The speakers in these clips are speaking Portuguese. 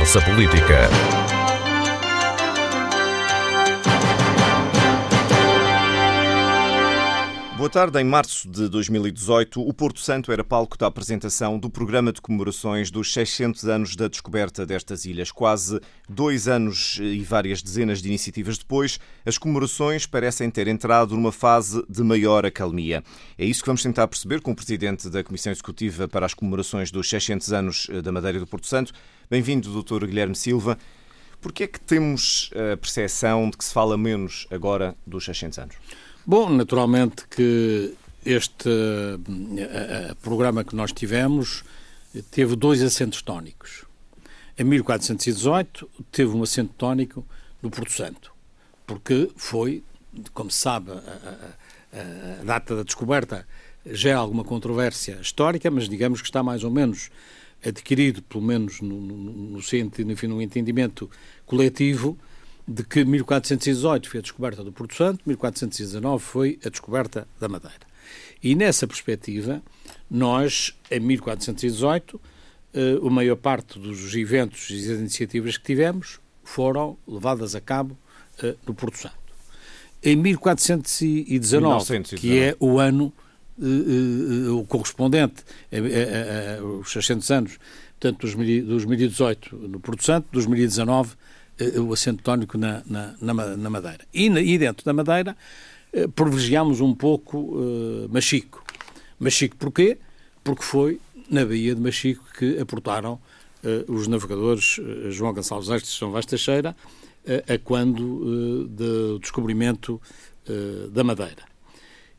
conversa política. Boa tarde. Em março de 2018, o Porto Santo era palco da apresentação do programa de comemorações dos 600 anos da descoberta destas ilhas. Quase dois anos e várias dezenas de iniciativas depois, as comemorações parecem ter entrado numa fase de maior acalmia. É isso que vamos tentar perceber com o presidente da Comissão Executiva para as comemorações dos 600 anos da Madeira do Porto Santo. Bem-vindo, Dr. Guilherme Silva. Por que é que temos a percepção de que se fala menos agora dos 600 anos? Bom, naturalmente que este uh, programa que nós tivemos teve dois acentos tónicos. Em 1418 teve um acento tónico no Porto Santo, porque foi, como se sabe, a, a, a data da descoberta já é alguma controvérsia histórica, mas digamos que está mais ou menos adquirido, pelo menos no, no, no, no entendimento coletivo, de que 1418 foi a descoberta do Porto Santo, 1419 foi a descoberta da Madeira. E nessa perspectiva, nós, em 1418, eh, a maior parte dos eventos e das iniciativas que tivemos foram levadas a cabo eh, no Porto Santo. Em 1419, 1919. que é o ano o correspondente aos 600 anos, portanto, dos 2018 no Porto Santo, 2019 eh, o acento tónico na, na, na Madeira. E, e, dentro da Madeira eh, privilegiámos um pouco uh, Machico. Machico porquê? Porque foi na Baía de Machico que aportaram uh, os navegadores João Gonçalves Estes e São Vaz Teixeira a quando do descobrimento da Madeira.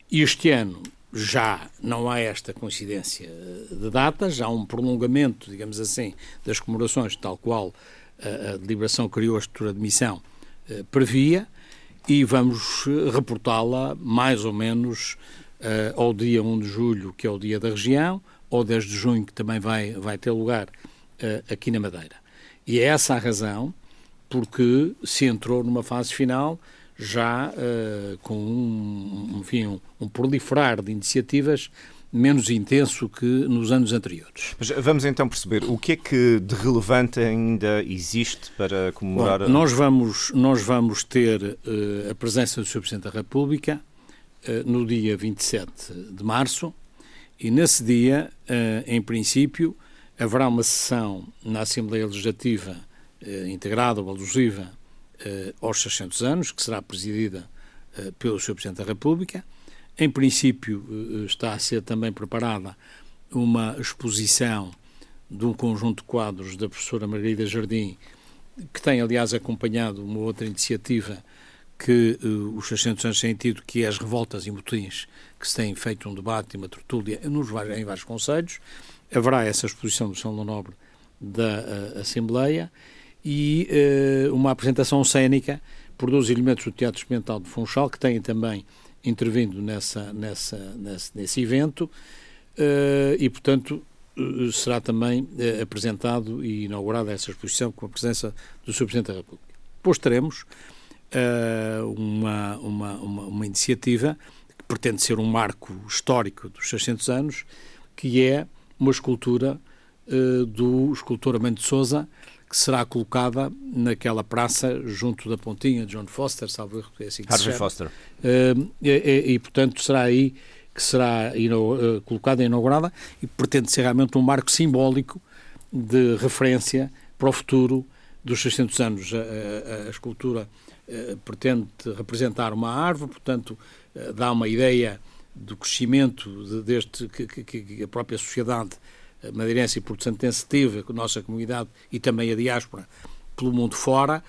E este ano já não há esta coincidência de datas, há um prolongamento, digamos assim, das comemorações, tal qual a, a deliberação criou a estrutura de missão uh, previa e vamos eh, reportá-la mais ou menos uh, ao dia 1 de julho, que é o dia da região, ou 10 de junho, que também vai, vai ter lugar uh, aqui na Madeira. E é essa a razão porque se entrou numa fase final já uh, com um, enfim, um, um proliferar de iniciativas menos intenso que nos anos anteriores. Mas vamos então perceber o que é que de relevante ainda existe para comemorar. Bom, nós vamos nós vamos ter uh, a presença do Sr. Presidente da República uh, no dia 27 de março e nesse dia, uh, em princípio, haverá uma sessão na Assembleia Legislativa integrada ou alusiva aos 600 anos, que será presidida pelo Sr. Presidente da República em princípio, eh, está a ser também preparada uma exposição de um conjunto de quadros da professora Margarida Jardim, que tem, aliás, acompanhado uma outra iniciativa que uh, os 600 anos têm tido, que é as revoltas e motins, que se têm feito um debate e uma tertúlia nos, em vários conselhos. Haverá essa exposição do São Nobre da uh, Assembleia e uh, uma apresentação cênica por dois elementos do Teatro Experimental de Funchal, que têm também intervindo nessa, nessa, nesse, nesse evento uh, e, portanto, uh, será também apresentado e inaugurada essa exposição com a presença do Sr. Presidente da República. Depois teremos uma, uma, uma, uma, iniciativa que pretende ser um marco histórico dos 600 anos, que é uma escultura do escultor Amando de Souza, que será colocada naquela praça junto da pontinha de John Foster, salvo erro, é assim que Harvey se Foster. Uh, e, e, e, portanto, será aí que será uh, colocada e inaugurada e pretende ser realmente um marco simbólico de referência para o futuro dos 600 anos. A, a, a escultura uh, pretende representar uma árvore, portanto, dá uma ideia do crescimento de, deste que, que, que a própria sociedade madeirense e porto-santense teve, a nossa comunidade e também a diáspora pelo mundo fora,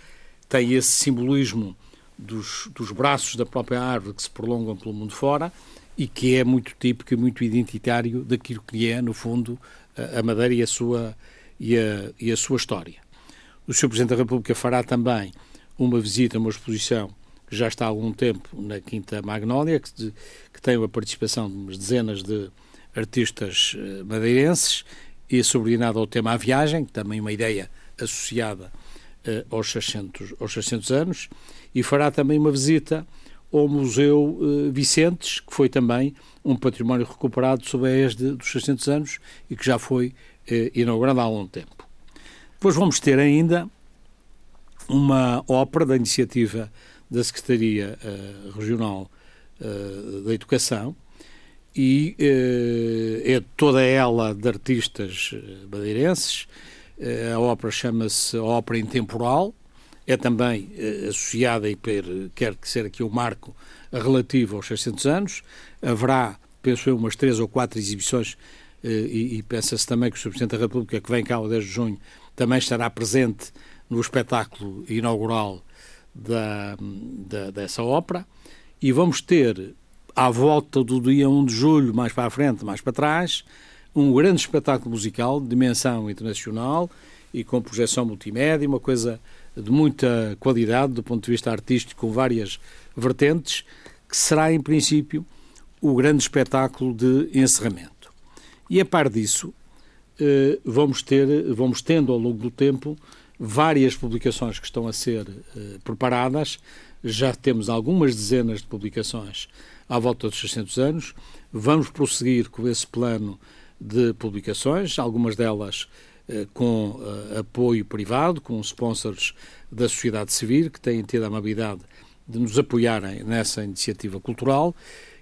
tem esse simbolismo dos, dos braços da própria árvore que se prolongam pelo mundo fora e que é muito típico e muito identitário daquilo que é, no fundo, a Madeira e a sua, e a, e a sua história. O Sr. Presidente da República fará também uma visita uma exposição que já está há algum tempo na Quinta Magnólia, que, que tem a participação de umas dezenas de artistas eh, madeirenses e subordinado ao tema A Viagem, também uma ideia associada uh, aos, 600, aos 600 anos, e fará também uma visita ao Museu uh, Vicentes, que foi também um património recuperado sob a égide dos 600 anos e que já foi inaugurado há algum tempo. Depois vamos ter ainda uma ópera da iniciativa da Secretaria Regional da Educação e uh, é toda ela de artistas madeirenses. a ópera chama-se Ópera Intemporal, é também associada e quer ser aqui o um marco relativo aos 600 anos. Haverá, penso eu, umas três ou quatro exibições e, e pensa-se também que o. Presidente da República, que vem cá o 10 de junho, também estará presente no espetáculo inaugural da, da, dessa ópera e vamos ter, à volta do dia 1 de julho, mais para a frente, mais para trás, um grande espetáculo musical de dimensão internacional e com projeção multimédia, uma coisa de muita qualidade do ponto de vista artístico, com várias vertentes, que será, em princípio, o grande espetáculo de encerramento. E a par disso, eh, vamos ter, vamos tendo ao longo do tempo várias publicações que estão a ser uh, preparadas. Já temos algumas dezenas de publicações à volta dos 600 anos. Vamos prosseguir com esse plano de publicações, algumas delas uh, com uh, apoio privado, com sponsors da sociedade civil, que têm tido a amabilidade de nos apoiarem nessa iniciativa cultural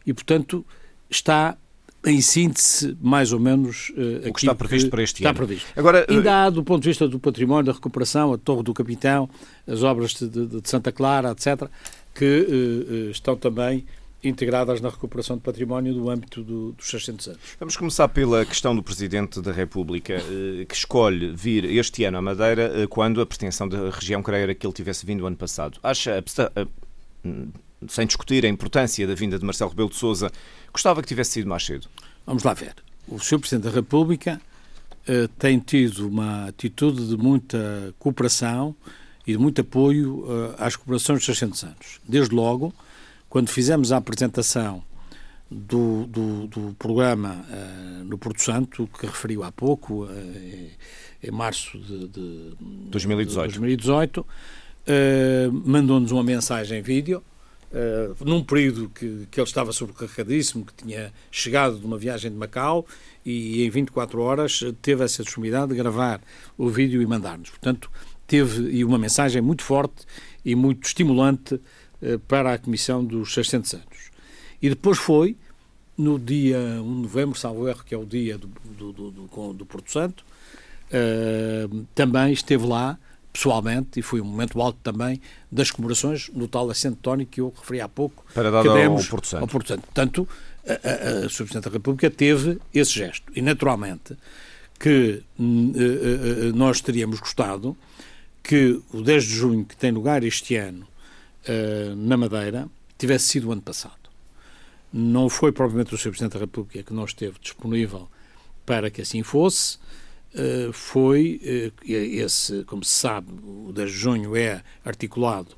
e, portanto, está em síntese, mais ou menos, uh, o que está previsto que para este está ano. Previsto. Agora, Ainda uh... há, do ponto de vista do património, da recuperação, a Torre do Capitão, as obras de, de, de Santa Clara, etc., que uh, estão também integradas na recuperação de património do âmbito do, dos 600 anos. Vamos começar pela questão do Presidente da República, que escolhe vir este ano à Madeira quando a pretensão da região creio que ele tivesse vindo ano passado. Acha, sem discutir a importância da vinda de Marcelo Rebelo de Sousa, gostava que tivesse sido mais cedo? Vamos lá ver. O Sr. Presidente da República tem tido uma atitude de muita cooperação e de muito apoio às cooperações dos 600 anos. Desde logo, quando fizemos a apresentação do, do, do programa uh, no Porto Santo, que referiu há pouco, em março de, de 2018, de 2018 mandou-nos uma mensagem vídeo Uh, num período que, que ele estava sobrecarregadíssimo, que tinha chegado de uma viagem de Macau e em 24 horas teve essa disponibilidade de gravar o vídeo e mandar-nos. Portanto, teve e uma mensagem muito forte e muito estimulante uh, para a Comissão dos 600 anos. E depois foi, no dia 1 de novembro, salvo erro, que é o dia do, do, do, do, Porto Santo, uh, também esteve lá pessoalmente, e foi um momento alto também das comemorações no tal assento tónico que eu referi há pouco. Para dar que ao Porto Santo. Ao Porto Santo. Portanto, a, a, a da República teve esse gesto. E, naturalmente, que uh, nós teríamos gostado que o 10 de junho, que tem lugar este ano uh, na Madeira, tivesse sido o ano passado. Não foi provavelmente o Sr. Presidente da República que não esteve disponível para que assim fosse, eh, foi eh, esse, como se sabe, o 10 de junho é articulado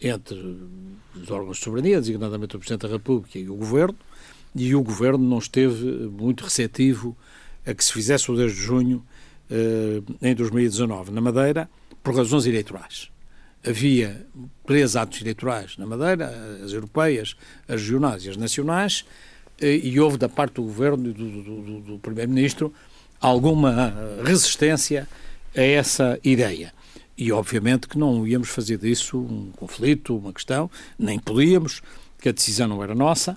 entre os órgãos de soberania, designadamente o Presidente da República e o Governo, e o Governo não esteve muito receptivo a que se fizesse o 10 de junho eh, em 2019 na Madeira por razões eleitorais. Havia três atos eleitorais na Madeira, as europeias, as regionais e as nacionais, e houve da parte do Governo e do, do, do, Primeiro-Ministro alguma resistência a essa ideia. E obviamente que não íamos fazer disso um conflito, uma questão, nem podíamos, que a decisão não era nossa,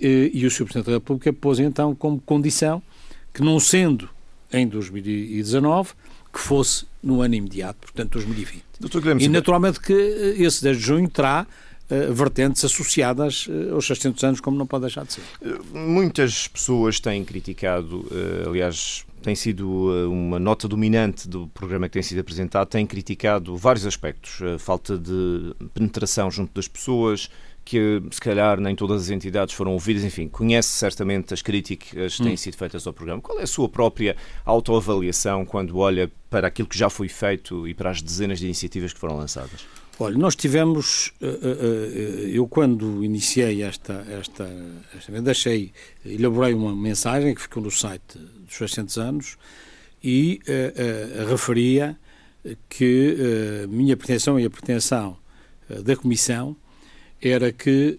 e, o Sr. Presidente da República pôs então como condição que, não sendo em 2019, que fosse no ano imediato, portanto 2020. e naturalmente que esse 10 de junho terá uh, vertentes associadas uh, aos 600 anos, como não pode deixar de ser. Muitas pessoas têm criticado, uh, aliás, tem sido uma nota dominante do programa que tem sido apresentado, tem criticado vários aspectos. A falta de penetração junto das pessoas, que se calhar nem todas as entidades foram ouvidas, enfim, conhece certamente as críticas que têm hum. sido feitas ao programa. Qual é a sua própria autoavaliação quando olha para aquilo que já foi feito e para as dezenas de iniciativas que foram lançadas? Olha, nós tivemos, eh, eh, eh, eu quando iniciei esta, esta, esta deixei, elaborei uma mensagem que ficou no site dos 600 anos e uh, uh, referia que a uh, minha pretensão e a pretensão da Comissão era que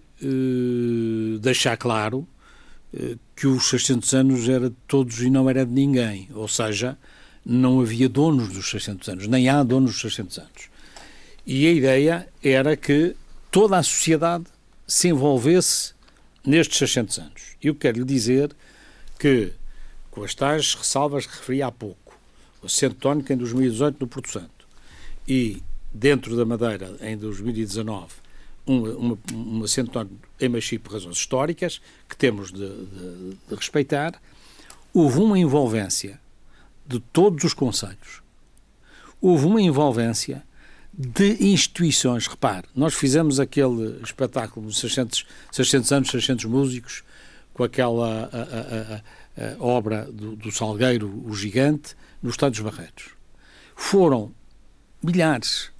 deixar claro que os 600 anos era de todos e não era de ninguém, ou seja, não havia donos dos 600 anos, nem há donos dos 600 anos. E a ideia era que toda a sociedade se envolvesse nestes 600 anos. E eu quero lhe dizer que, com as tais ressalvas que referi há pouco, o Centro Tónico em 2018 no Porto Santo e dentro da Madeira em 2019 um, uma, uma Tónico em Machi por razões históricas que temos de, de, de respeitar, houve uma envolvência de todos os conselhos, houve uma envolvência de instituições. Repare, nós fizemos aquele espetáculo de 600, 600 anos, 600 músicos, com aquela a, a, a, obra do, do, Salgueiro, o Gigante, no Estado dos Barreiros. Foram milhares,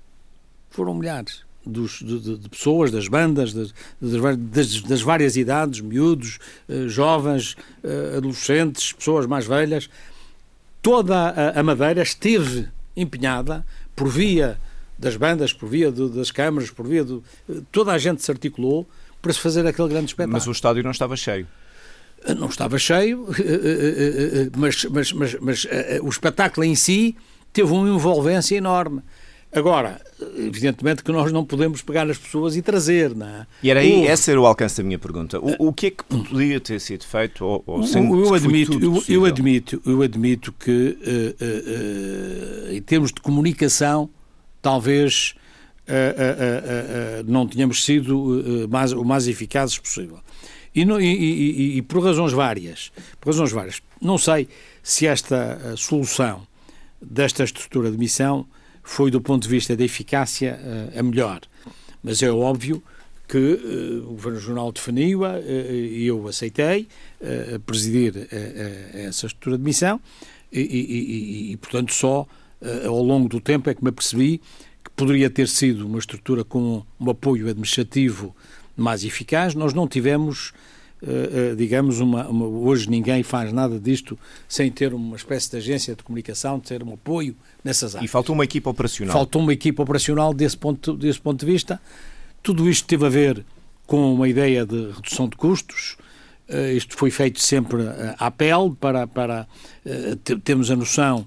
foram milhares dos, de, de, pessoas, das bandas, das, das, das várias idades, miúdos, eh, jovens, eh, adolescentes, pessoas mais velhas. Toda a, Madeira esteve empenhada por via das bandas, por via do, das câmaras, por via do. Toda a gente se articulou para se fazer aquele grande espetáculo. Mas o estádio não estava cheio. Não estava cheio, mas, mas, mas, mas o espetáculo em si teve uma envolvência enorme. Agora, evidentemente que nós não podemos pegar nas pessoas e trazer, não é? E era aí, o... esse era o alcance da minha pergunta. O, o que é que podia ter sido feito ou, ou eu, admito, eu, eu, admito, eu admito que uh, uh, uh, em termos de comunicação talvez não tenhamos sido mais, o mais eficazes possível. E, e, e, e, por razões várias, por razões várias, não sei se esta solução desta estrutura de missão foi, do ponto de vista da eficácia, eh, a melhor. Mas é óbvio que uh, o Governo Regional definiu-a uh, e eu aceitei presidir essa estrutura de missão e, e, e, e portanto, só ao longo do tempo é que me apercebi que poderia ter sido uma estrutura com um apoio administrativo mais eficaz. Nós não tivemos digamos, uma, uma, hoje ninguém faz nada disto sem ter uma espécie de agência de comunicação, ter um apoio nessas áreas. E faltou uma equipa operacional. Faltou uma equipa operacional desse ponto, desse ponto de vista. Tudo isto teve a ver com uma ideia de redução de custos. Uh, isto foi feito sempre à pele para, para termos a noção,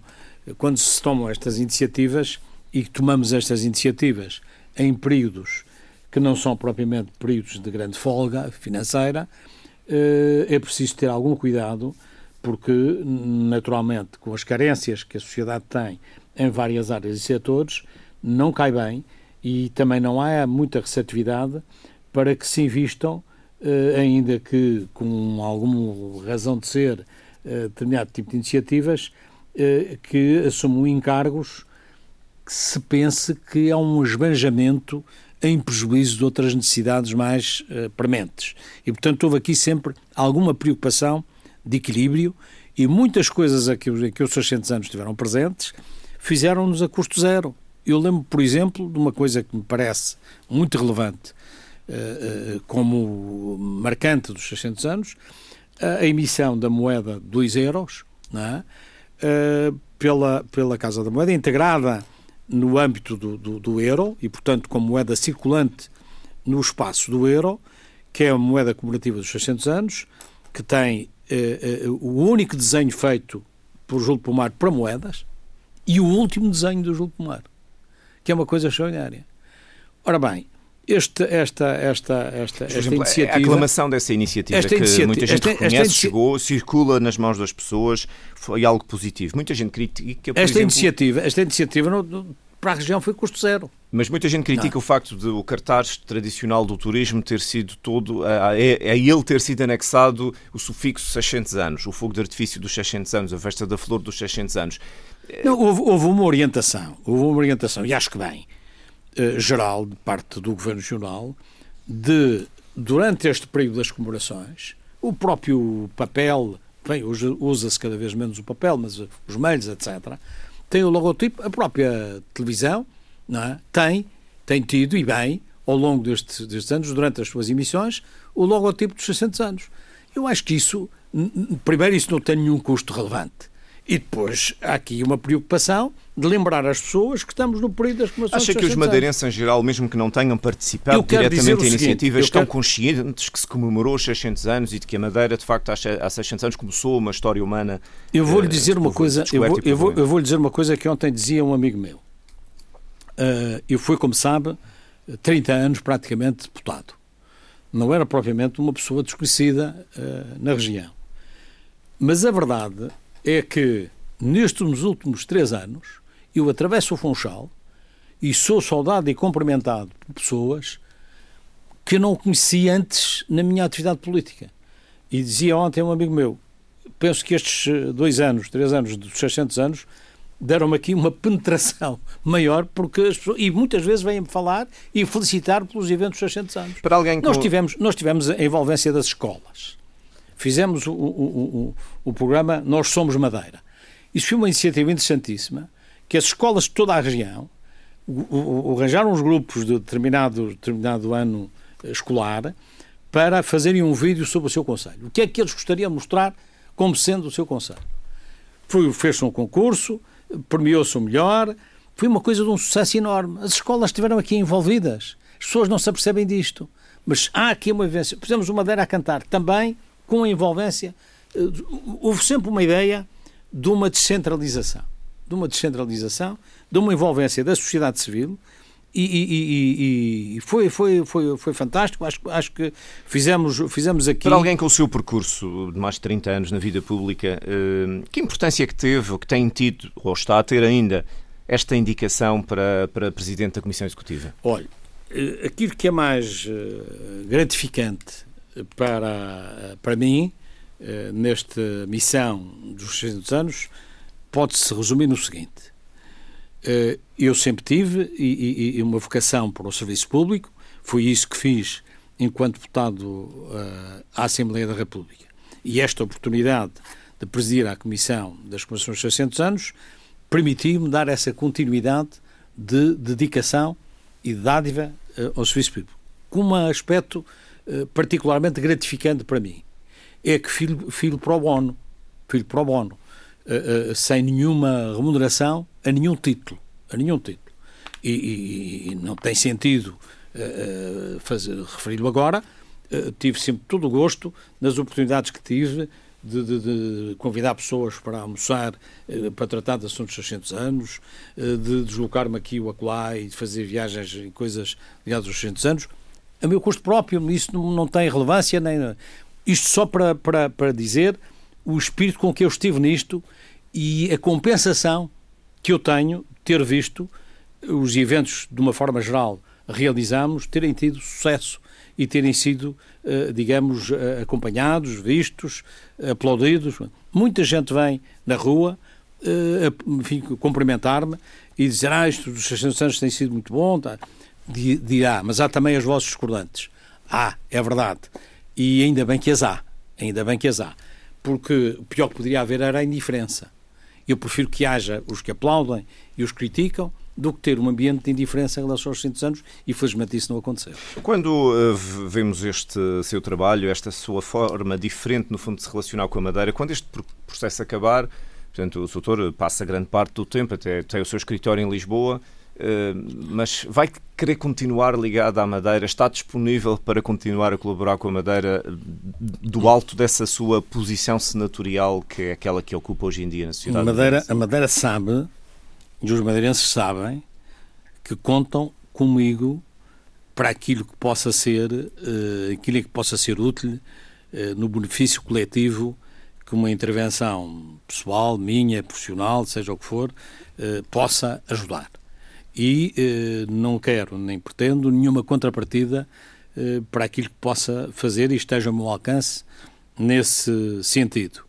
quando se tomam estas iniciativas e tomamos estas iniciativas em períodos que não são propriamente períodos de grande folga financeira, eh, é preciso ter algum cuidado, porque, naturalmente, com as carências que a sociedade tem em várias áreas e setores, não cai bem e também não há muita receptividade para que se invistam, eh, ainda que com alguma razão de ser, eh, determinado tipo de iniciativas, que assumam encargos que se pense que é um esbanjamento em prejuízo de outras necessidades mais uh, prementes. E, portanto, houve aqui sempre alguma preocupação de equilíbrio e muitas coisas a que, a que os 600 anos estiveram presentes fizeram-nos a custo zero. Eu lembro, por exemplo, de uma coisa que me parece muito relevante uh, uh, como marcante dos 600 anos, a emissão da moeda 2 euros, é? pela, pela Casa da Moeda, integrada no âmbito do, do, do, euro e, portanto, como moeda circulante no espaço do euro, que é a moeda comemorativa dos 600 anos, que tem eh, eh, o único desenho feito por Júlio Pomar para moedas e o último desenho do Júlio Pomar, que é uma coisa extraordinária. Ora bem, este, esta, esta, esta, esta exemplo, iniciativa. A aclamação dessa iniciativa que iniciativa, muita gente esta, reconhece, esta chegou, circula nas mãos das pessoas, foi algo positivo. Muita gente critica. esta, exemplo... iniciativa, esta iniciativa não, para a região foi custo zero. Mas muita gente critica não. o facto de o cartaz tradicional do turismo ter sido todo, a, a, a, ele ter sido anexado o sufixo 600 anos, o fogo de artifício dos 600 anos, a festa da flor dos 600 anos. Não, houve, houve uma orientação, houve uma orientação, e acho que bem, eh, geral, de parte do Governo Regional, de, durante este período das comemorações, o próprio papel, bem, hoje usa-se cada vez menos o papel, mas os meios, etc., tem o logotipo, a própria televisão não é? tem, tem tido, e bem, ao longo destes, destes anos, durante as suas emissões, o logotipo dos 600 anos. Eu acho que isso, primeiro, isso não tem nenhum custo relevante. E depois há aqui uma preocupação de lembrar as pessoas que estamos no período das comemorações Acha que os madeirenses em geral, mesmo que não tenham participado diretamente em iniciativas, estão quero... conscientes que se comemorou os 600 anos e de que a Madeira, de facto, há 600 anos começou uma história humana? Eu vou lhe dizer uma coisa, eu vou, eu, vou, eu vou lhe dizer uma coisa que ontem dizia um amigo meu. Uh, eu fui, como sabe, 30 anos praticamente deputado. Não era propriamente uma pessoa desconhecida uh, na região. Mas a verdade é que nestes últimos três anos eu atravesso o Funchal e sou saudado e cumprimentado por pessoas que eu não conhecia antes na minha atividade política. E dizia ontem um amigo meu, penso que estes dois anos, três anos, dos 600 anos, deram-me aqui uma penetração maior, porque as pessoas, e muitas vezes vêm-me falar e felicitar pelos eventos dos 600 anos. Para alguém nós, tivemos, nós tivemos a envolvência das escolas. Fizemos o, o, o, o programa Nós Somos Madeira. Isso foi uma iniciativa interessantíssima, que as escolas de toda a região arranjaram uns grupos de determinado, determinado ano escolar para fazerem um vídeo sobre o seu Conselho. O que é que eles gostariam de mostrar como sendo o seu Conselho? Fez-se um concurso, premiou-se o melhor, foi uma coisa de um sucesso enorme. As escolas estiveram aqui envolvidas. As pessoas não se apercebem disto. Mas há aqui uma vivência. Fizemos uma Madeira a cantar também com a envolvência. Eh, houve sempre uma ideia de uma descentralização. De uma descentralização, de uma envolvência da sociedade civil e, e, e, e, foi, foi, foi, foi fantástico. Acho, acho que fizemos, fizemos aqui. Para alguém com o seu percurso de mais de 30 anos na vida pública, eh, que importância que teve, ou que tem tido, ou está a ter ainda, esta indicação para, para Presidente da Comissão Executiva? Olha, eh, aquilo que é mais gratificante para, para mim, nesta missão dos 600 anos, pode-se resumir no seguinte. Eh, eu sempre tive e, uma vocação para o serviço público, foi isso que fiz enquanto deputado eh, à Assembleia da República. E esta oportunidade de presidir a Comissão das Comemorações 600 anos permitiu-me dar essa continuidade de dedicação e de dádiva eh, ao serviço público, com um aspecto particularmente gratificante para mim. É que filho, filho pro bono, filho pro bono, sem nenhuma remuneração a nenhum título, a nenhum título. E, e, e não tem sentido uh, referi-lo agora. Uh, tive sempre todo o gosto nas oportunidades que tive de, de, de, convidar pessoas para almoçar, eh, para tratar de assuntos de 600 anos, eh, de deslocar-me aqui ou acolá e de fazer viagens e coisas ligadas aos 600 anos, a meu custo próprio, isso não, tem relevância, nem isto só para, para, para dizer o espírito com que eu estive nisto e a compensação que eu tenho ter visto os eventos, de uma forma geral, realizamos, terem tido sucesso e terem sido, eh, digamos, eh, acompanhados, vistos, aplaudidos. Muita gente vem na rua eh, cumprimentar-me e dizer, ah, isto dos 600 anos tem sido muito bom, tá? Dirá, mas há também as vozes discordantes. Ah, é verdade. E ainda bem que as há, ainda bem que as há. Porque o pior que poderia haver era a indiferença. Eu prefiro que haja os que aplaudem e os criticam do que ter um ambiente de indiferença em relação aos 600 anos e felizmente isso não aconteceu. Quando uh, vemos este seu trabalho, esta sua forma diferente no fundo de se relacionar com a Madeira, quando este processo acabar, portanto o doutor passa grande parte do tempo, até tem o seu escritório em Lisboa, mas vai querer continuar ligado à Madeira? Está disponível para continuar a colaborar com a Madeira do alto dessa sua posição senatorial que é aquela que ocupa hoje em dia na sociedade? A Madeira, a Madeira sabe, e os madeirenses sabem, que contam comigo para aquilo que possa ser, uh, aquilo que possa ser útil uh, no benefício coletivo que uma intervenção pessoal, minha, profissional, seja o que for, possa ajudar e eh, não quero nem pretendo nenhuma contrapartida eh, para aquilo que possa fazer e esteja ao meu alcance nesse sentido.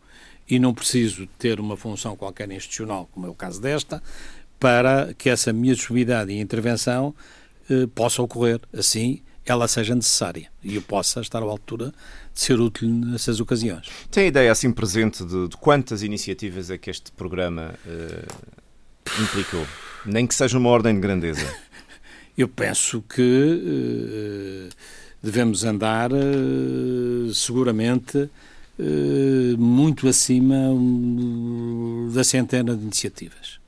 E não preciso ter uma função qualquer institucional, como é o caso desta, para que essa minha disponibilidade e intervenção eh, possa ocorrer. Assim, ela seja necessária e eu possa estar à altura de ser útil nessas ocasiões. Tem ideia assim presente de, de quantas iniciativas é que este programa eh, implicou? Nem que seja uma ordem de grandeza. Eu penso que uh, devemos andar uh, seguramente uh, muito acima da centena de iniciativas.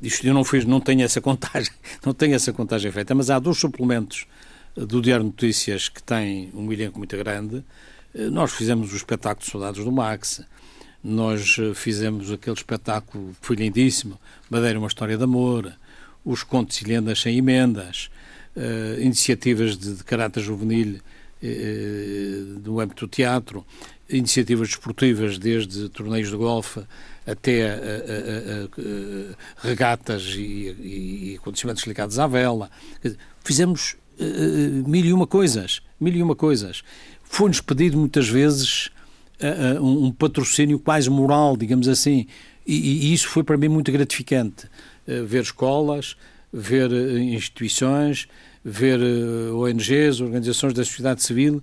Isto eu não fiz, não tenho essa contagem, não tenho essa contagem feita, mas há dois suplementos do Diário Notícias que têm um elenco muito grande. Nós fizemos o espetáculo de Soldados do Max, nós fizemos aquele espetáculo foi lindíssimo, Madeira, uma história de amor, os contos e lendas sem emendas, uh, iniciativas de, de, caráter juvenil uh, do âmbito do teatro, iniciativas desportivas desde torneios de golfe até uh, regatas e, e, e, acontecimentos ligados à vela. Fizemos mil e uma coisas, mil e uma coisas. Foi-nos pedido muitas vezes um, um patrocínio quase moral, digamos assim, e, e, isso foi para mim muito gratificante. ver escolas, ver instituições, ver ONGs, organizações da sociedade civil,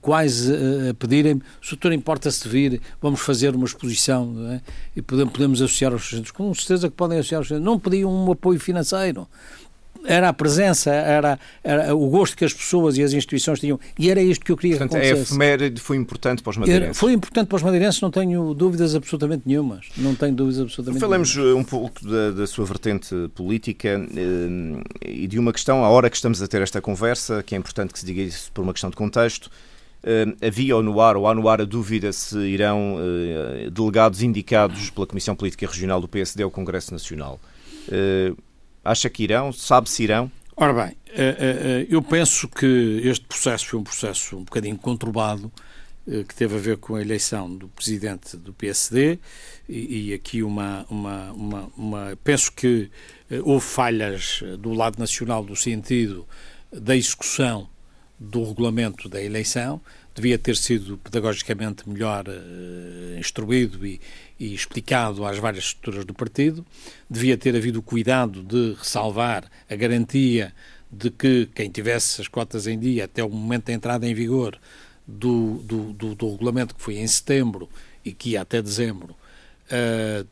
quase a pedirem se o doutor importa-se de vir, vamos fazer uma exposição é? e podemos, podemos associar aos estudantes. Com certeza que podem associar aos estudantes. Não pediam um apoio financeiro, era a presença, era, era, o gosto que as pessoas e as instituições tinham. E era isto que eu queria Portanto, que acontecesse. a efeméride foi importante para os madeirenses. Era, foi importante para os madeirenses, não tenho dúvidas absolutamente nenhumas. Não tenho dúvidas absolutamente Falemos nenhumas. um pouco da, da, sua vertente política eh, e de uma questão, a hora que estamos a ter esta conversa, que é importante que se diga isso por uma questão de contexto, Uh, havia ou no ar, ou há no ar a dúvida se irão delegados indicados pela Comissão Política Regional do PSD ao Congresso Nacional. Acha que irão? Sabe se irão? Ora bem, eh, eh, eh, eu penso que este processo foi um processo um bocadinho conturbado, que teve a ver com a eleição do presidente do PSD e, aqui uma, uma, uma, uma, Penso que houve falhas do lado nacional no sentido da execução do regulamento da eleição, devia ter sido pedagogicamente melhor uh, instruído e, e, explicado às várias estruturas do partido, devia ter havido o cuidado de ressalvar a garantia de que quem tivesse as cotas em dia até o momento da entrada em vigor do, do, do, do regulamento que foi em setembro e que ia até dezembro, uh,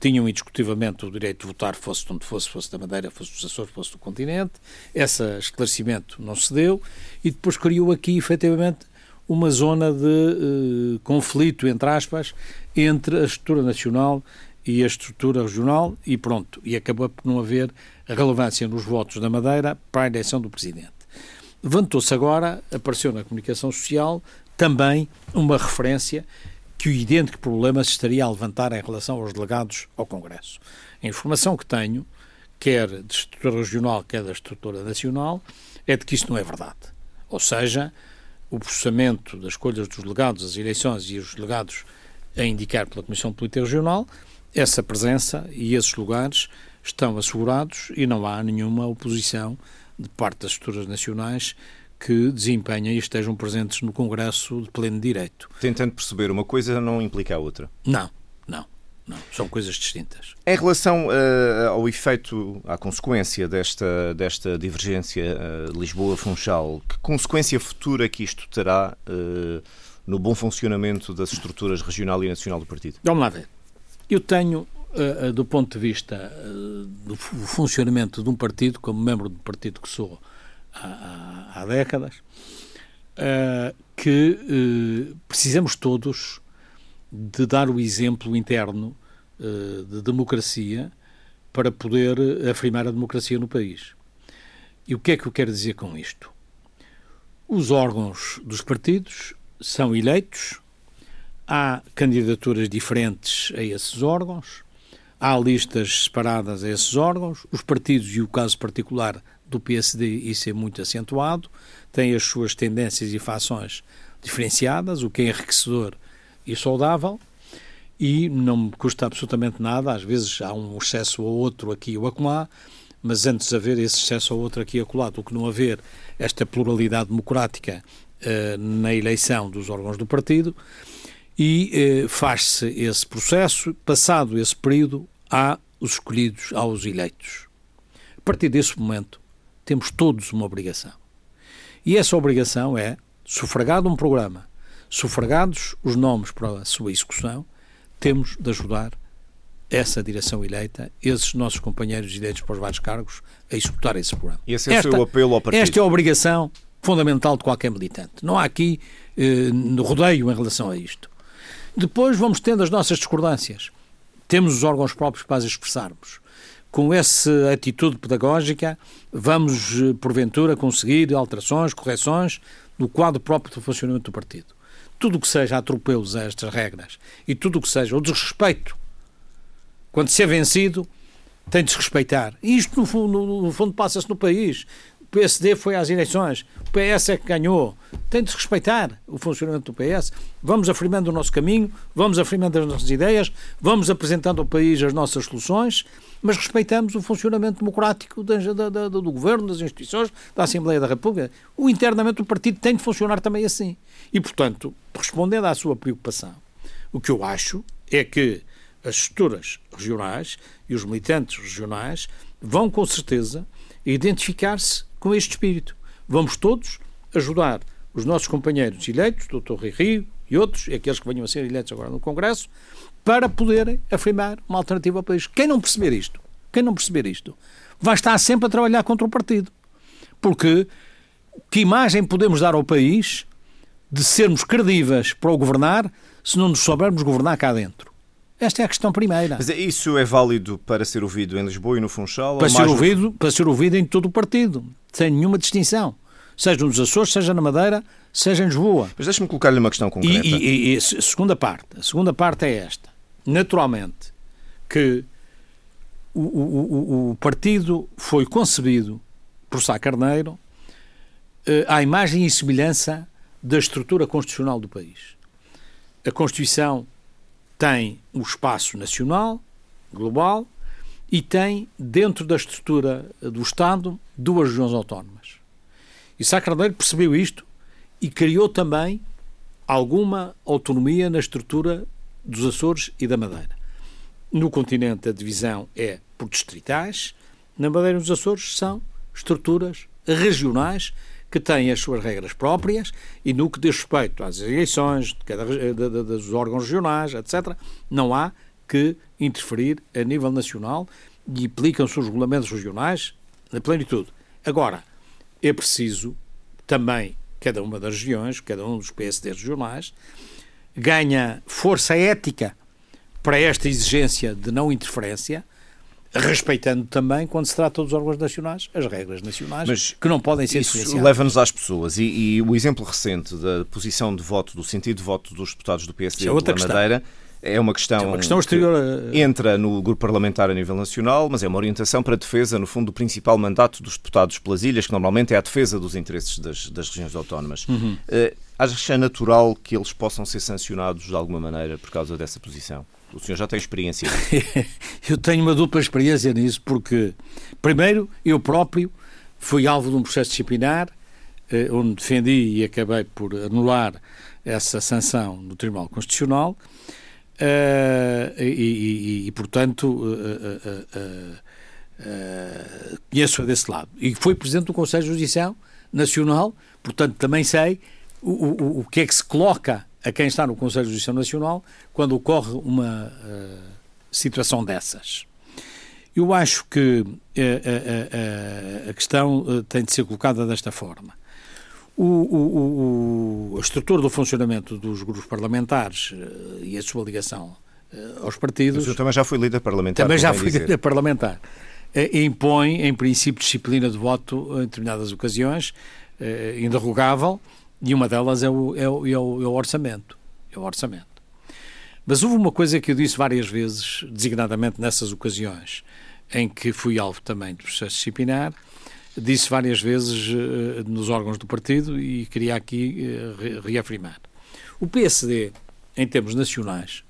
tinham indiscutivelmente o direito de votar, fosse de onde fosse, fosse da Madeira, fosse dos Açores, fosse do continente. Esse esclarecimento não se deu e depois criou aqui, efetivamente, uma zona de uh, conflito, entre aspas, entre a estrutura nacional e a estrutura regional e pronto. E acabou por não haver relevância nos votos da Madeira para a eleição do Presidente. Levantou-se agora, apareceu na comunicação social, também uma referência que o idêntico problema se estaria a levantar em relação aos delegados ao Congresso. A informação que tenho, quer de estrutura regional, quer da estrutura nacional, é de que isso não é verdade. Ou seja, o processamento das escolhas dos delegados, as eleições e os delegados a indicar pela Comissão Política Regional, essa presença e esses lugares estão assegurados e não há nenhuma oposição de parte das estruturas nacionais que desempenhem e estejam presentes no Congresso de pleno direito. Tentando perceber, uma coisa não implica a outra. Não, não. Não, são coisas distintas. Em relação uh, ao efeito, à consequência desta, desta divergência uh, Lisboa-Funchal, que consequência futura que isto terá uh, no bom funcionamento das estruturas regional e nacional do partido? Vamos lá ver. Eu tenho, do ponto de vista do funcionamento de um partido, como membro do partido que sou há, há, décadas, que precisamos todos de dar o exemplo interno uh, de democracia para poder afirmar a democracia no país. E o que é que eu quero dizer com isto? Os órgãos dos partidos são eleitos, há candidaturas diferentes a esses órgãos, há listas separadas a esses órgãos, os partidos, e o caso particular do PSD, isso é muito acentuado, têm as suas tendências e fações diferenciadas, o que é enriquecedor e saudável e não me custa absolutamente nada, às vezes há um excesso ou outro aqui ou acolá, mas antes de haver esse excesso ou outro aqui ou acolá, do que não haver esta pluralidade democrática uh, na eleição dos órgãos do partido, e uh, faz-se esse processo, passado esse período, há os escolhidos, há os eleitos. A partir desse momento, temos todos uma obrigação. E essa obrigação é, sufragado um programa, sufragados os nomes para a sua execução, temos de ajudar essa direção eleita, esses nossos companheiros eleitos para os vários cargos, a executar esse programa. Esse é esta, o seu apelo ao partido? Esta é a obrigação fundamental de qualquer militante. Não há aqui eh, rodeio em relação a isto. Depois vamos tendo as nossas discordâncias. Temos os órgãos próprios para as expressarmos. Com essa atitude pedagógica, vamos, eh, porventura, conseguir alterações, correções no quadro próprio do funcionamento do partido. Tudo o que seja atropelos a estas regras e tudo o que seja o desrespeito, quando se é vencido, tem de se respeitar. E isto, no fundo, no fundo passa-se no país. PSD foi às eleições, o PS é que ganhou. Tem de se respeitar o funcionamento do PS. Vamos afirmando o nosso caminho, vamos afirmando as nossas ideias, vamos apresentando ao país as nossas soluções, mas respeitamos o funcionamento democrático da, do governo, das instituições, da Assembleia da República. O internamento do partido tem de funcionar também assim. E, portanto, respondendo à sua preocupação, o que eu acho é que as estruturas regionais e os militantes regionais vão com certeza identificar-se com este espírito. Vamos todos ajudar os nossos companheiros eleitos, Dr. Rui Rio e outros, e aqueles que venham a ser eleitos agora no Congresso, para poderem afirmar uma alternativa ao país. Quem não perceber isto, quem não perceber isto, vai estar sempre a trabalhar contra o partido. Porque que imagem podemos dar ao país de sermos credíveis para o governar se não nos soubermos governar cá dentro? Esta é a questão primeira. Mas isso é válido para ser ouvido em Lisboa e no Funchal? Para, ser ouvido, no... para ser ouvido em todo o partido, sem nenhuma distinção. Seja nos Açores, seja na Madeira, seja em Lisboa. Mas deixe-me colocar-lhe uma questão concreta. E, e, e, a segunda parte. A segunda parte é esta. Naturalmente que o, o, o partido foi concebido por Sá Carneiro eh, à imagem e semelhança da estrutura constitucional do país. A Constituição tem o espaço nacional, global, e tem, dentro da estrutura do Estado, duas regiões autónomas. E Carneiro percebeu isto e criou também alguma autonomia na estrutura dos Açores e da Madeira. No continente, a divisão é por distritais, na Madeira e nos Açores são estruturas regionais que têm as suas regras próprias e no que diz respeito às eleições de cada, de, de, dos órgãos regionais, etc., não há que interferir a nível nacional e aplicam-se os regulamentos regionais na plenitude. Agora, é preciso também cada uma das regiões, cada um dos PSDs regionais, ganha força ética para esta exigência de não interferência respeitando também, quando se trata dos órgãos nacionais, as regras nacionais, Mas que não podem ser Isso leva-nos às pessoas. E, e, o exemplo recente da posição de voto, do sentido de voto dos deputados do PSD é da Madeira, é uma questão, é uma questão exterior. Que entra no grupo parlamentar a nível nacional, mas é uma orientação para a defesa, no fundo, do principal mandato dos deputados pelas ilhas, que normalmente é a defesa dos interesses das, das regiões autónomas. Uhum. Uh, acha natural que eles possam ser sancionados de alguma maneira por causa dessa posição? O senhor já tem experiência. eu tenho uma dupla experiência nisso, porque, primeiro, eu próprio fui alvo de um processo disciplinar, eh, onde defendi e acabei por anular essa sanção no Tribunal Constitucional, eh, e, e, e, portanto, eh, conheço-a desse lado. E fui Presidente do Conselho de Justiça Nacional, portanto, também sei o, o, o que é que se coloca a quem está no Conselho de Justiça Nacional quando ocorre uma uh, situação dessas. Eu acho que uh, uh, a questão tem de ser colocada desta forma. O, o, o, estrutura do funcionamento dos grupos parlamentares e a sua ligação aos partidos. Mas também já foi líder parlamentar. Também já fui líder parlamentar. impõe, em princípio, disciplina de voto em determinadas ocasiões, inderrogável, e uma delas é o, é o, é o, é o orçamento. É o orçamento. Mas houve uma coisa que eu disse várias vezes, designadamente nessas ocasiões, em que fui alvo também de processo disciplinar, disse várias vezes uh, nos órgãos do partido e queria aqui uh, reafirmar. O PSD, em termos nacionais,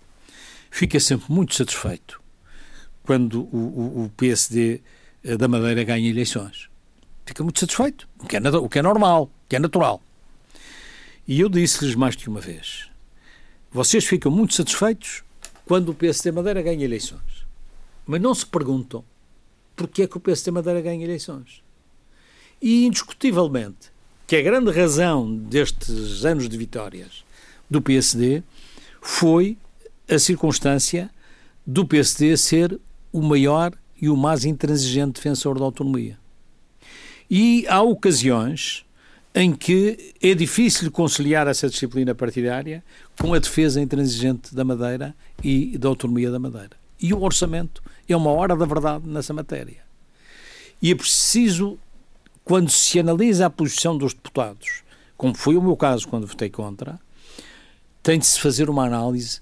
fica sempre muito satisfeito quando o, o, PSD uh, da Madeira ganha eleições. Fica muito satisfeito, o que é, o que é normal, o que é natural. E eu disse-lhes mais de uma vez: vocês ficam muito satisfeitos quando o PSD Madeira ganha eleições. Mas não se perguntam porque é que o PSD Madeira ganha eleições. E, indiscutivelmente, que a grande razão destes anos de vitórias do PSD foi a circunstância do PSD ser o maior e o mais intransigente defensor da autonomia. E há ocasiões em que é difícil conciliar essa disciplina partidária com a defesa intransigente da Madeira e da autonomia da Madeira. E o orçamento é uma hora da verdade nessa matéria. E é preciso, quando se analisa a posição dos deputados, como foi o meu caso quando votei contra, tem de se fazer uma análise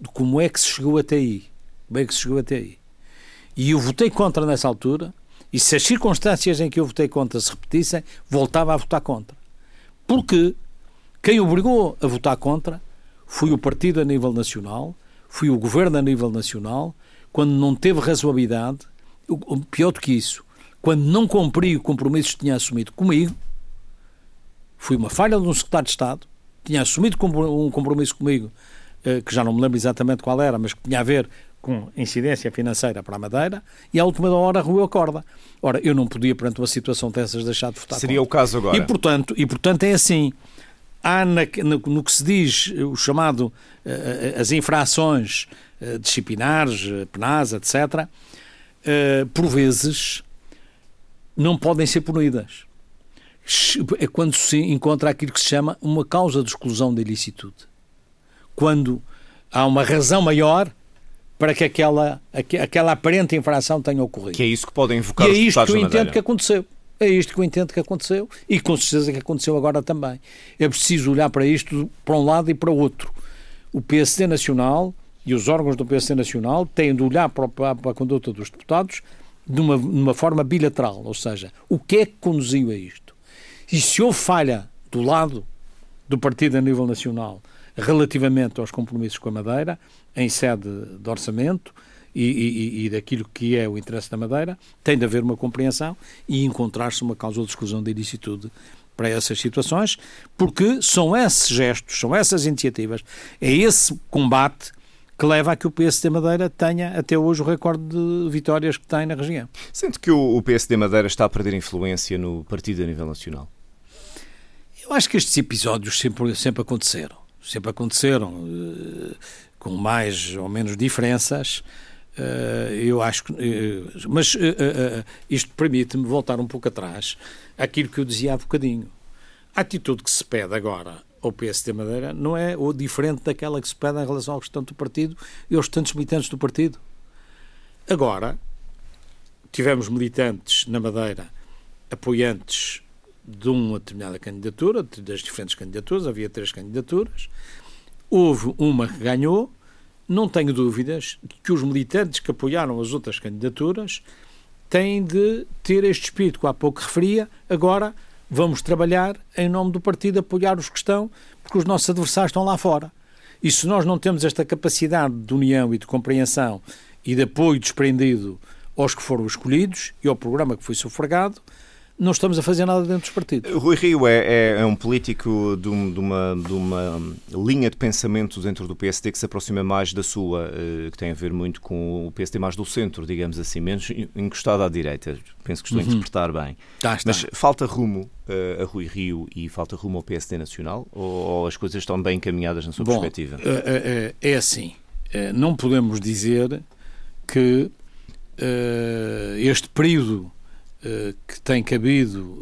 de como é que se chegou até aí. Como é que se chegou até aí. E eu votei contra nessa altura, e se as circunstâncias em que eu votei contra se repetissem, voltava a votar contra. Porque quem obrigou a votar contra foi o partido a nível nacional, foi o governo a nível nacional, quando não teve razoabilidade, pior do que isso, quando não cumpri o compromisso que tinha assumido comigo, foi uma falha de um secretário de Estado, tinha assumido um compromisso comigo, eh, que já não me lembro exatamente qual era, mas que tinha a ver com incidência financeira para a Madeira e à última hora ruiu a corda. Ora, eu não podia, perante uma situação dessas, deixar de votar Seria contra. o caso agora. E portanto, e, portanto é assim, há na, no, no, que se diz o chamado uh, as infrações disciplinares, penais, etc., por vezes não podem ser punidas. É quando se encontra aquilo que se chama uma causa de exclusão da ilicitude. Quando há uma razão maior para que aquela, aquela aparente infração tenha ocorrido. Que é isso que podem invocar e é isto que eu entendo que aconteceu. É isto que eu entendo que aconteceu e com certeza que aconteceu agora também. É preciso olhar para isto para um lado e para o outro. O PSD Nacional e os órgãos do PSD Nacional têm de olhar para, a conduta dos deputados de uma, forma bilateral, ou seja, o que é que conduziu a isto? E se houve falha do lado do partido a nível nacional relativamente aos compromissos com a Madeira, em sede de orçamento e, e, e, daquilo que é o interesse da Madeira, tem de haver uma compreensão e encontrar-se uma causa de exclusão de ilicitude para essas situações, porque são esses gestos, são essas iniciativas, é esse combate que leva a que o PSD Madeira tenha até hoje o recorde de vitórias que tem na região. Sente que o PSD Madeira está a perder influência no partido a nível nacional? Eu acho que estes episódios sempre, sempre aconteceram sempre aconteceram, eh, com mais ou menos diferenças. Eh, eu acho que. Eh, mas isto permite-me voltar um pouco atrás àquilo que eu dizia há bocadinho. A atitude que se pede agora ao PSD Madeira não é ou diferente daquela que se pede em relação ao restante do partido e aos restantes militantes do partido. Agora, tivemos militantes na Madeira apoiantes de uma determinada candidatura, das diferentes candidaturas, havia três candidaturas, houve uma que ganhou, não tenho dúvidas que os militantes que apoiaram as outras candidaturas têm de ter este espírito que há pouco referia, agora vamos trabalhar em nome do partido, apoiar os que estão, porque os nossos adversários estão lá fora. E se nós não temos esta capacidade de união e de compreensão e de apoio desprendido aos que foram escolhidos e ao programa que foi sufragado, não estamos a fazer nada dentro dos partidos. Rui Rio é, é, é um político de, um, de, uma, de, uma, linha de pensamento dentro do PSD que se aproxima mais da sua, eh, que tem a ver muito com o PSD mais do centro, digamos assim, menos encostado à direita. Penso que estou a uhum. interpretar bem. Tá, Mas falta rumo uh, a Rui Rio e falta rumo ao PSD Nacional? Ou, ou as coisas estão bem encaminhadas na sua Bom, perspectiva? É, é assim. Não podemos dizer que este período eh, que tem cabido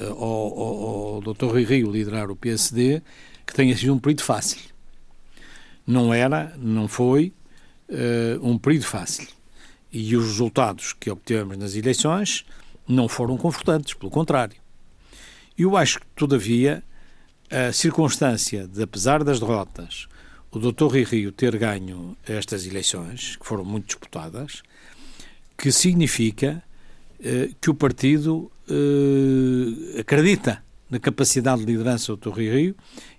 eh, ao, ao, ao Dr. Rui Rio liderar o PSD, que tenha sido um período fácil. Não era, não foi um período fácil. E os resultados que obtivemos nas eleições não foram confortantes, pelo contrário. Eu acho que, todavia, a circunstância de, apesar das derrotas, o Dr. Rui Rio ter ganho estas eleições, que foram muito disputadas, que significa eh, que o partido eh, acredita na capacidade de liderança do. Rui Rio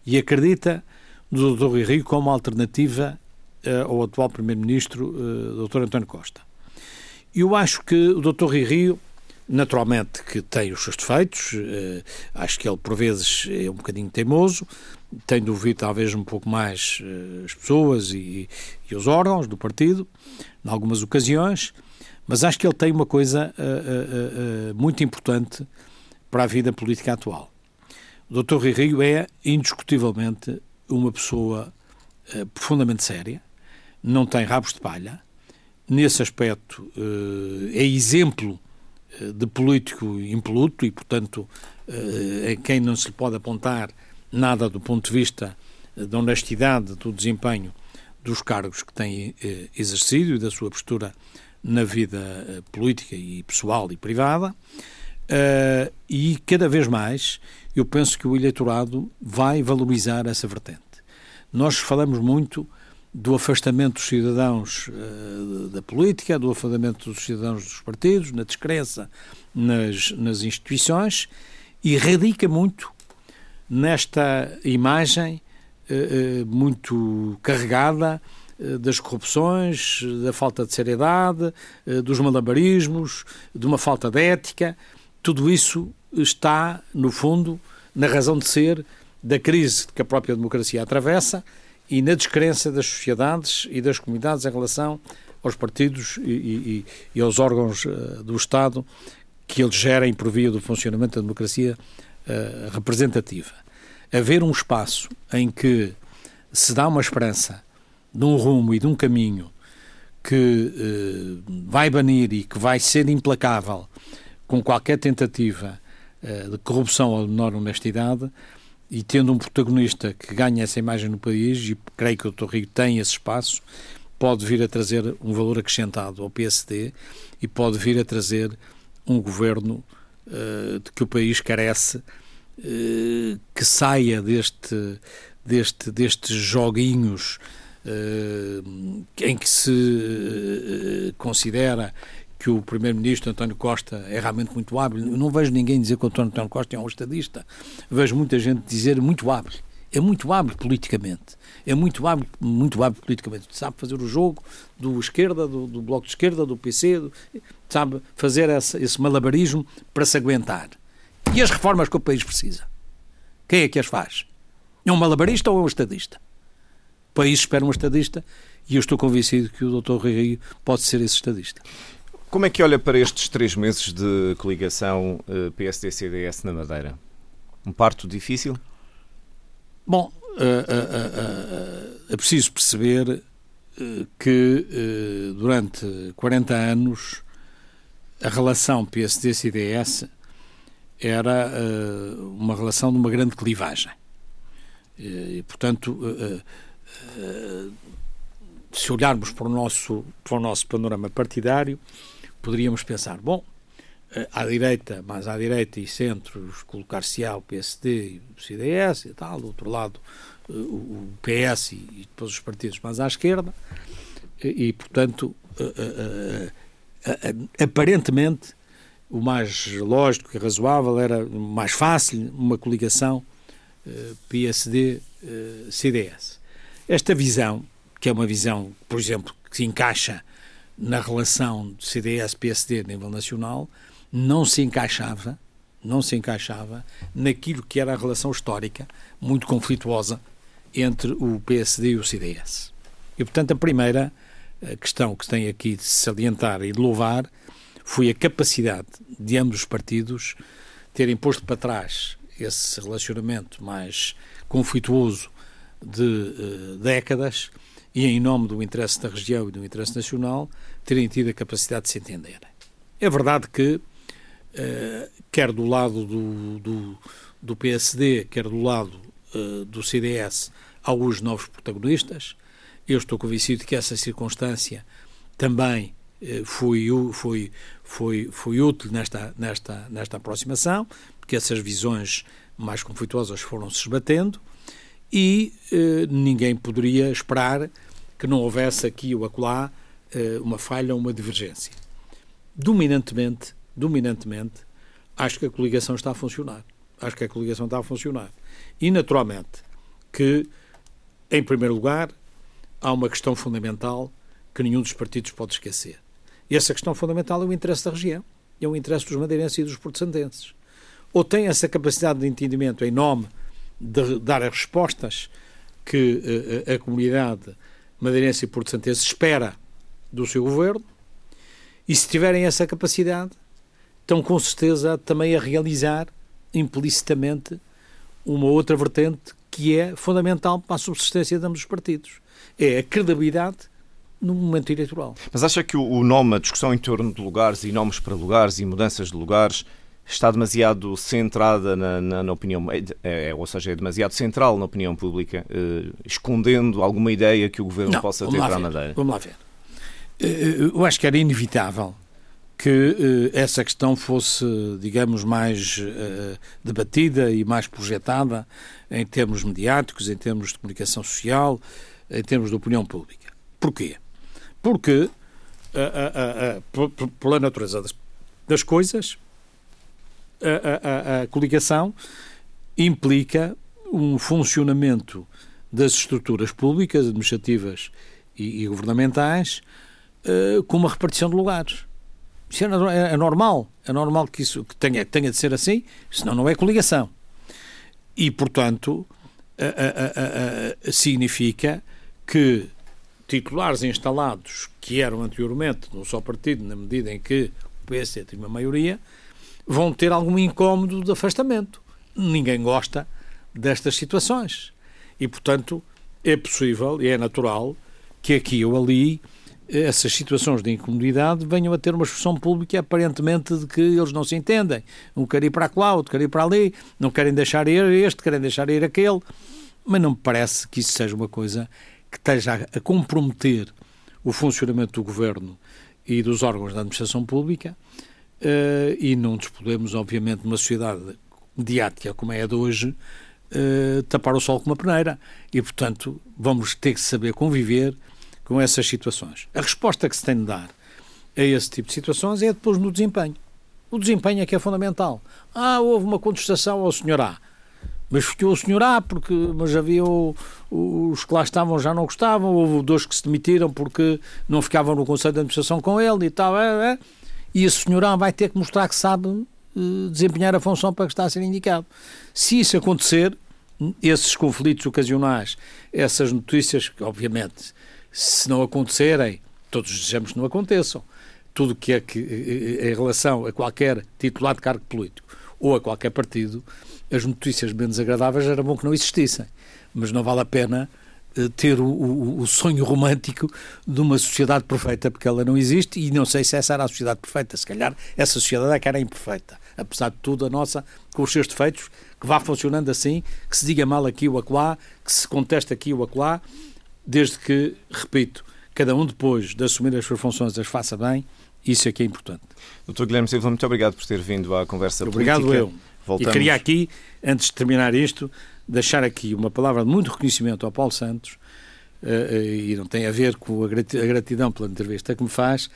e acredita no. Rui Rio como alternativa eh, ao atual Primeiro-Ministro, Dr. António Costa. Eu acho que o Dr. Rio, naturalmente que tem os seus defeitos, acho que ele por vezes é um bocadinho teimoso, tem de ouvir talvez um pouco mais as pessoas e, e os órgãos do partido, em algumas ocasiões, mas acho que ele tem uma coisa uh, uh, uh, muito importante para a vida política atual. O Dr. Rui Rio é, indiscutivelmente, uma pessoa profundamente séria, não tem rabos de palha, nesse aspecto é exemplo de político impoluto e, portanto, a quem não se lhe pode apontar nada do ponto de vista da honestidade do desempenho dos cargos que tem exercido e da sua postura na vida política e pessoal e privada. e cada vez mais eu penso que o eleitorado vai valorizar essa vertente. Nós falamos muito do afastamento dos cidadãos uh, da política, do afastamento dos cidadãos dos partidos, na descrença nas, nas instituições e radica muito nesta imagem uh, uh, muito carregada das corrupções, da falta de seriedade, dos malabarismos, de uma falta de ética. Tudo isso está, no fundo, na razão de ser da crise que a própria democracia atravessa e na descrença das sociedades e das comunidades em relação aos partidos e, e, e aos órgãos do Estado que eles gerem por via do funcionamento da democracia representativa. Haver um espaço em que se dá uma esperança de um rumo e de um caminho que uh, vai banir e que vai ser implacável com qualquer tentativa de corrupção ou de menor honestidade, e tendo um protagonista que ganha essa imagem no país, e creio que o Dr. Rio tem esse espaço, pode vir a trazer um valor acrescentado ao PSD e pode vir a trazer um governo uh, de que o país carece, uh, que saia deste, deste, destes joguinhos em que se considera que o primeiro-ministro António Costa é realmente muito hábil. Eu não vejo ninguém dizer que o António Costa é um estadista. Vejo muita gente dizer muito hábil. É muito hábil politicamente. É muito hábil, muito hábil politicamente. Sabe fazer o jogo do esquerda, do, do bloco de esquerda, do PC, do, sabe fazer essa, esse malabarismo para se aguentar. E as reformas que o país precisa? Quem é que as faz? É um malabarista ou é um estadista? País espera um estadista e eu estou convencido que o Dr. Rui Rio pode ser esse estadista. Como é que olha para estes três meses de coligação uh, PSD-CDS na Madeira? Um parto difícil? Bom, uh, uh, é preciso perceber que durante 40 anos a relação PSD-CDS era uma relação de uma grande clivagem. E, portanto, se olharmos para o nosso, para o nosso panorama partidário, poderíamos pensar, bom, eh, à direita, mais à direita e centro, colocar-se-á o PSD e o CDS e tal, do outro lado eh, o PS e depois os partidos mais à esquerda, e, portanto, eh, aparentemente, o mais lógico e razoável era mais fácil uma coligação PSD-CDS. Esta visão, que é uma visão, por exemplo, que se encaixa na relação CDS-PSD a nível nacional não se encaixava, não se encaixava naquilo que era a relação histórica muito conflituosa entre o PSD e o CDS. E, portanto, a primeira eh, questão que tem aqui de salientar e de louvar foi a capacidade de ambos os partidos terem posto para trás esse relacionamento mais conflituoso de uh, décadas e, em nome do interesse da região e do interesse nacional, terem tido a capacidade de se entenderem. É verdade que, uh, quer do lado do, do, do, PSD, quer do lado uh, do CDS, há alguns novos protagonistas. Eu estou convencido que essa circunstância também foi, foi, foi, foi útil nesta, nesta, nesta aproximação, porque essas visões mais conflituosas foram se esbatendo e ninguém poderia esperar que não houvesse aqui ou acolá eh, uma falha ou uma divergência. Dominantemente, dominantemente, acho que a coligação está a funcionar. Acho que a coligação está a funcionar. E, naturalmente, que, em primeiro lugar, há uma questão fundamental que nenhum dos partidos pode esquecer. E essa questão fundamental é o interesse da região, é o interesse dos madeirenses e dos portugueses. Ou tem essa capacidade de entendimento em nome de dar as respostas que a, eh, a comunidade madeirense e porto-santense espera do seu governo e se tiverem essa capacidade estão com certeza também a realizar implicitamente uma outra vertente que é fundamental para a subsistência de ambos os partidos. É a credibilidade no momento eleitoral. Mas acha que o nome, a discussão em torno de lugares e nomes para lugares e mudanças de lugares está demasiado centrada na, na, na opinião, é, é, ou seja, é demasiado central na opinião pública, eh, escondendo alguma ideia que o governo Não, possa ter para a Madeira? Vamos lá ver. Eh, eu acho que era inevitável que eh, essa questão fosse, digamos, mais debatida e mais projetada em termos mediáticos, em termos de comunicação social, em termos de opinião pública. Porquê? Porque, uh, uh, pela natureza das, das coisas, a, a, a coligação implica um funcionamento das estruturas públicas, administrativas e, e governamentais com uma repartição de lugares. Isso é, é, normal. É normal que isso que tenha, tenha de ser assim, senão não é coligação. E, portanto, a, a, significa que titulares instalados que eram anteriormente num só partido, na medida em que o PS tem uma maioria, vão ter algum incómodo de afastamento. Ninguém gosta destas situações. E, portanto, é possível e é natural que aqui ou ali essas situações de incomodidade venham a ter uma expressão pública aparentemente de que eles não se entendem. Um quer ir para lá, outro quer ir para ali, não querem deixar ir este, querem deixar ir aquele. Mas não me parece que isso seja uma coisa que esteja a comprometer o funcionamento do governo e dos órgãos da administração pública. Uh, e não nos podemos, obviamente, numa sociedade mediática como é a de hoje, uh, tapar o sol com uma peneira. E, portanto, vamos ter que saber conviver com essas situações. A resposta que se tem de dar a esse tipo de situações é depois no desempenho. O desempenho é que é fundamental. Ah, houve uma contestação ao senhor A. Mas ficou o senhor A porque mas havia o, os que lá estavam já não gostavam, houve dois que se demitiram porque não ficavam no Conselho de Administração com ele e tal. É, é. E esse senhor A vai ter que mostrar que sabe eh, desempenhar a função para que está a ser indicado. Se isso acontecer, esses conflitos ocasionais, essas notícias, que obviamente se não acontecerem, todos desejamos que não aconteçam, tudo que é que, em relação a qualquer titular de cargo político ou a qualquer partido, as notícias menos agradáveis era bom que não existissem. Mas não vale a pena eh, ter o, o, o, sonho romântico de uma sociedade perfeita, porque ela não existe e não sei se essa era a sociedade perfeita. Se calhar essa sociedade é que era imperfeita. Apesar de tudo, a nossa, com os seus defeitos, que vá funcionando assim, que se diga mal aqui ou acolá, que se conteste aqui ou acolá, desde que, repito, cada um depois de assumir as suas funções as faça bem, isso é que é importante. Doutor Guilherme Silva, muito obrigado por ter vindo à conversa obrigado política. Obrigado eu. Voltamos... E queria aqui, antes de terminar isto, deixar aqui uma palavra de muito reconhecimento ao Paulo Santos, uh, uh, e não tem a ver com a gratidão pela entrevista que me faz,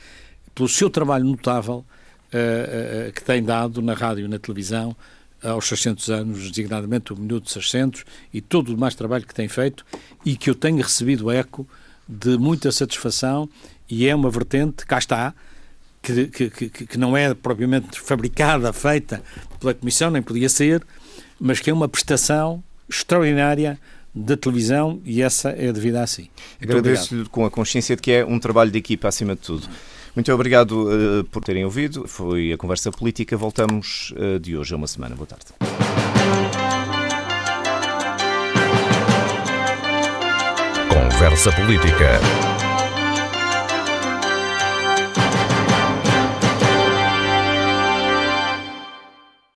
pelo seu trabalho notável uh, que tem dado na rádio e na televisão, aos 600 anos, designadamente o Minuto 600 e todo o demais trabalho que tem feito e que eu tenho recebido eco de muita satisfação e é uma vertente, cá está, que, que, que, que não é propriamente fabricada, feita pela Comissão, nem podia ser, mas que é uma prestação extraordinária da televisão e essa é devida a si. Agradeço-lhe com a consciência de que é um trabalho de equipa acima de tudo. Muito obrigado uh, por terem ouvido. Foi a conversa política. Voltamos uh, de hoje a uma semana. Boa tarde. Conversa Política.